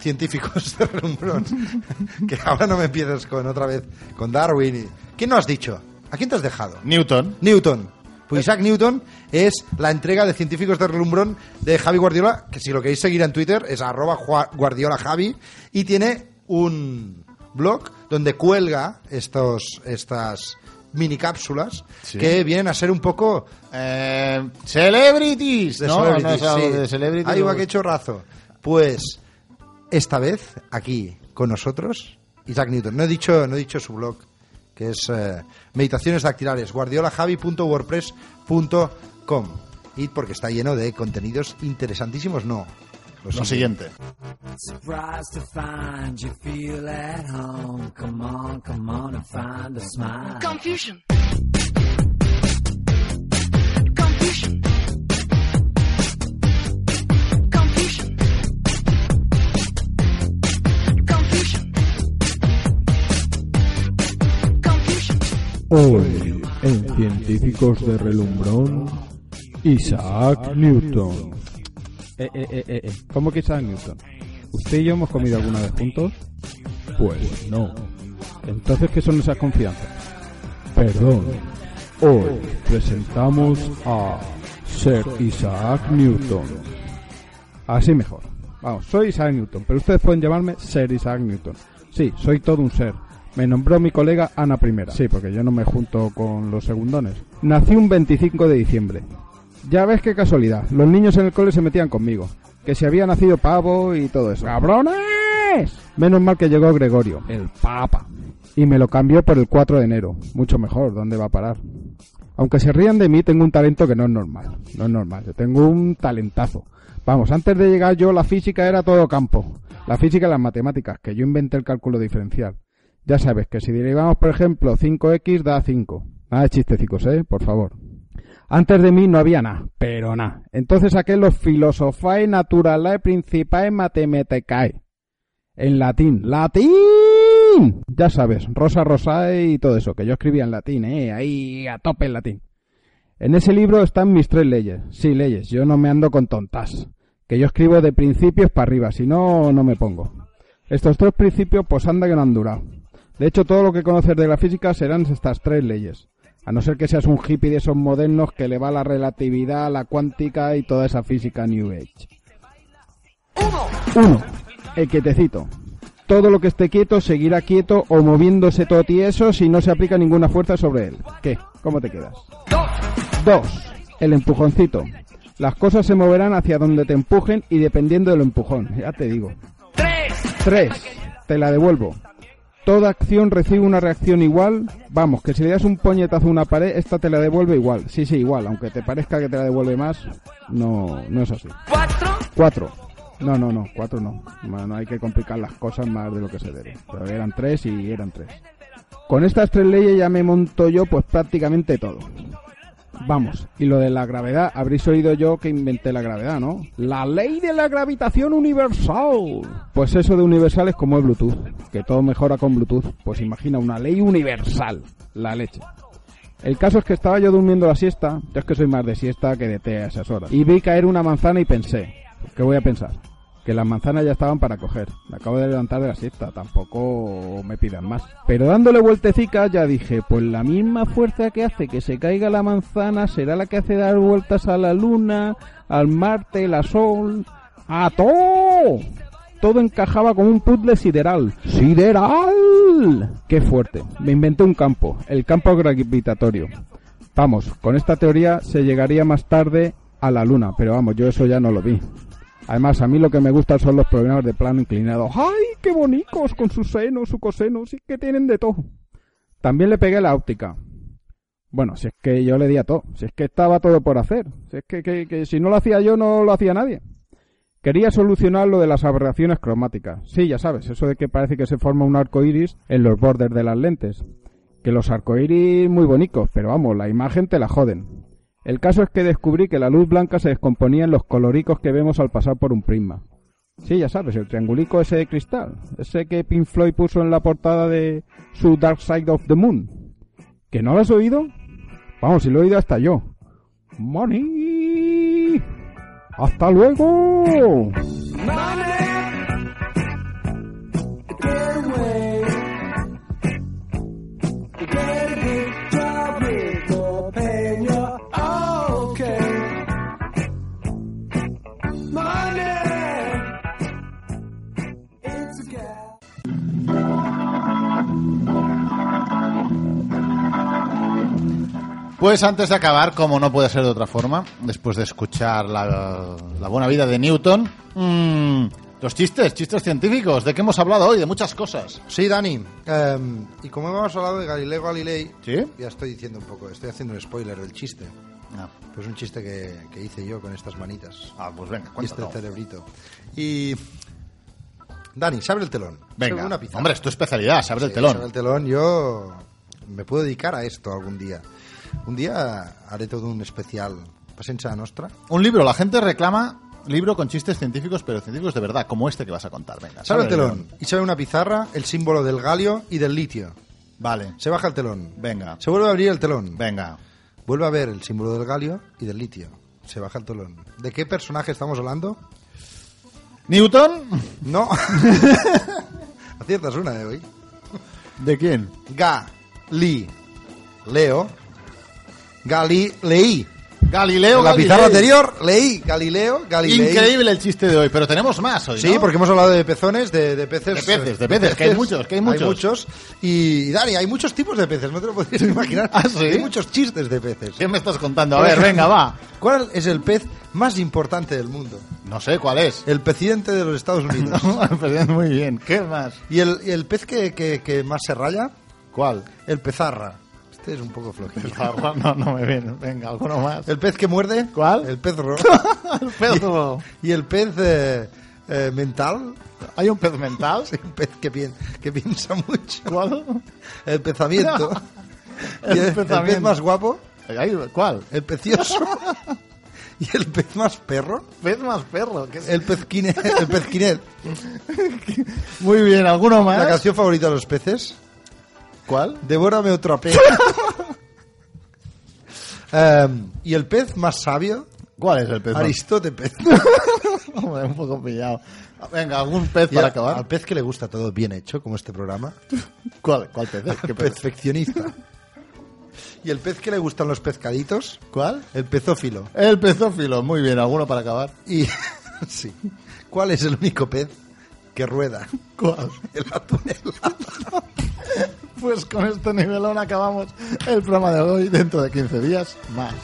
científicos de relumbrón. que ahora no me empieces con otra vez con Darwin. y- ¿Quién no has dicho? ¿A quién te has dejado? Newton. Newton. Pues Isaac Newton es la entrega de Científicos de Relumbrón de Javi Guardiola, que si lo queréis seguir en Twitter es arroba Guardiola Javi, y tiene un blog donde cuelga estos, estas mini cápsulas Sí. que vienen a ser un poco Eh, celebrities, de ¿no? celebrities, No es algo sí. de celebrities. Chorrazo. Pues esta vez aquí con nosotros Isaac Newton. No he dicho, no he dicho su blog, que es eh, Meditaciones Dactilares, guardiolajavi.wordpress.com. Y porque está lleno de contenidos interesantísimos, no. Lo siguiente. Surprised to find you feel at home. Come on, come on and find a smile. Confusion. Confusion. Confusion. Confusion. Hoy, en Científicos de Relumbrón, Isaac Newton. Eh, eh, eh, eh, eh. ¿Cómo que Isaac Newton? ¿Usted y yo hemos comido alguna vez juntos? Pues no. Entonces, ¿qué son esas confianzas? Perdón. Hoy presentamos a Sir Isaac Newton. Así mejor. Vamos, soy Isaac Newton, pero ustedes pueden llamarme Ser Isaac Newton. Sí, soy todo un ser. Me nombró mi colega Ana Primera. Sí, porque yo no me junto con los segundones. Nací un 25 de diciembre. Ya ves qué casualidad. Los niños en el cole se metían conmigo. Que si había nacido pavo y todo eso. ¡Cabrones! Menos mal que llegó Gregorio, el papa. Y me lo cambió por el 4 de enero. Mucho mejor, ¿dónde va a parar? Aunque se rían de mí, tengo un talento que no es normal. No es normal. Yo tengo un talentazo. Vamos, antes de llegar yo, la física era todo campo. La física y las matemáticas, que yo inventé el cálculo diferencial. Ya sabes que si derivamos, por ejemplo, 5x da 5. Nada de chistecicos, ¿eh? Por favor. Antes de mí no había nada, pero nada. Entonces saqué los filosofae naturalae principae mathematicae. En latín. ¡Latín! Ya sabes, rosa rosae y todo eso, que yo escribía en latín, ¿eh? Ahí a tope en latín. En ese libro están mis tres leyes. Sí, leyes. Yo no me ando con tontas. Que yo escribo de principios para arriba, si no, no me pongo. Estos tres principios, pues anda que no han durado. De hecho, todo lo que conoces de la física serán estas tres leyes. A no ser que seas un hippie de esos modernos que le va la relatividad, la cuántica y toda esa física New Age. Uno. El quietecito. Todo lo que esté quieto seguirá quieto o moviéndose todo tieso si no se aplica ninguna fuerza sobre él. ¿Qué? ¿Cómo te quedas? Dos. El empujoncito. Las cosas se moverán hacia donde te empujen y dependiendo del empujón. Ya te digo. Tres. Te la devuelvo. Toda acción recibe una reacción igual. Vamos, que si le das un puñetazo a una pared, esta te la devuelve igual. Sí, sí, igual. Aunque te parezca que te la devuelve más, no, no es así. ¿Cuatro? Cuatro. No, no, no, cuatro no. No, no hay que complicar las cosas más de lo que se debe. Pero eran tres y eran tres. Con estas tres leyes ya me monto yo pues prácticamente todo. Vamos, y lo de la gravedad, habréis oído yo que inventé la gravedad, ¿no? La ley de la gravitación universal. Pues eso de universal es como el Bluetooth, que todo mejora con Bluetooth. Pues imagina una ley universal, la leche. El caso es que estaba yo durmiendo la siesta, yo es que soy más de siesta que de té a esas horas, y vi caer una manzana y pensé, ¿qué voy a pensar? Que las manzanas ya estaban para coger. Me acabo de levantar de la siesta, tampoco me pidan más. Pero dándole vueltecicas ya dije, pues la misma fuerza que hace que se caiga la manzana será la que hace dar vueltas a la luna, al Marte, la Sol, a todo. Todo encajaba como un puzzle sideral. ¡Sideral! ¡Qué fuerte! Me inventé un campo, el campo gravitatorio. Vamos, con esta teoría se llegaría más tarde a la luna, pero vamos, yo eso ya no lo vi. Además, a mí lo que me gustan son los problemas de plano inclinado. ¡Ay, qué bonitos! Con sus senos, su coseno, sí que tienen de todo. También le pegué la óptica. Bueno, si es que yo le di a todo. Si es que estaba todo por hacer. Si es que, que- que si no lo hacía yo, no lo hacía nadie. Quería solucionar lo de las aberraciones cromáticas. Sí, ya sabes, eso de que parece que se forma un arco iris en los bordes de las lentes. Que los arcoíris muy bonitos, pero vamos, la imagen te la joden. El caso es que descubrí que la luz blanca se descomponía en los coloricos que vemos al pasar por un prisma. Sí, ya sabes, el triangulico ese de cristal, ese que Pink Floyd puso en la portada de su Dark Side of the Moon. ¿Que no lo has oído? Vamos, si lo he oído hasta yo. ¡Money! ¡Hasta luego! Pues antes de acabar, como no puede ser de otra forma, después de escuchar la, la buena vida de Newton, mm, los chistes, chistes científicos, ¿de qué hemos hablado hoy? De muchas cosas. Sí, Dani. em, y como hemos hablado de Galileo Galilei, ¿Sí? ya estoy diciendo un poco, estoy haciendo un spoiler del chiste. Ah. Pues un chiste que, que hice yo con estas manitas. Ah, pues venga, Y este cuéntalo. cerebrito. Y. Dani, se abre el telón. Venga, una hombre, es tu especialidad, se abre el telón. se abre el telón. Yo me puedo dedicar a esto algún día. Un día haré todo un especial. Pasencha Nostra. Un libro, la gente reclama libro con chistes científicos, pero científicos de verdad, como este que vas a contar. Venga, Se abre el telón y se ve una pizarra, el símbolo del galio y del litio. Vale, Se baja el telón. venga, Se vuelve a abrir el telón. venga. Vuelve a ver el símbolo del galio y del litio. Se baja el telón. ¿De qué personaje estamos hablando? ¿Newton? No. Aciertas una de hoy. ¿De quién? Ga, li, Leo. Galilei. Galileo En la Galilei. pizarra anterior leí Galileo, Galilei. Increíble el chiste de hoy, pero tenemos más hoy, Sí, ¿no? porque hemos hablado de pezones, de, de peces. De peces, de peces, que hay muchos, que hay muchos. Y, Dani, hay muchos tipos de peces, no te lo podrías imaginar. ¿Ah, sí? Hay muchos chistes de peces. ¿Qué me estás contando? A ver, venga, va. ¿Cuál es el pez más importante del mundo? No sé cuál es. El presidente de los Estados Unidos. Pero Muy bien, ¿qué más? ¿Y el, el pez que, que- que más se raya? ¿Cuál? El pezarra. Este es un poco flojillo. No, no me viene. Venga, alguno más. ¿El pez que muerde? ¿Cuál? El pez ro. El perro. ¿Y el pez eh, eh, mental? ¿Hay un pez mental? Sí, un pez que, pien- que piensa mucho. ¿Cuál? El pezamiento. El ¿Y el, el pez más guapo? Ahí, ¿Cuál? El pecioso. ¿Y el pez más perro? Pez más perro. ¿qué es? El pez quinet. El pez quinet. Muy bien, ¿alguno más? ¿La canción favorita de los peces? ¿Cuál? Devórame otro pez. Em, ¿Y el pez más sabio? ¿Cuál es el pez más? Aristóteles. Hombre, un poco pillado. Venga, algún pez para acabar. Al pez que le gusta todo bien hecho, como este programa. ¿Cuál, cuál pez es? ¿Qué perfeccionista. ¿Y el pez que le gustan los pescaditos? ¿Cuál? El pezófilo. El pezófilo. Muy bien, alguno para acabar. Y sí. ¿Cuál es el único pez que rueda? ¿Cuál? El atún helado. Pues con este nivelón acabamos el programa de hoy. Dentro de 15 días, más.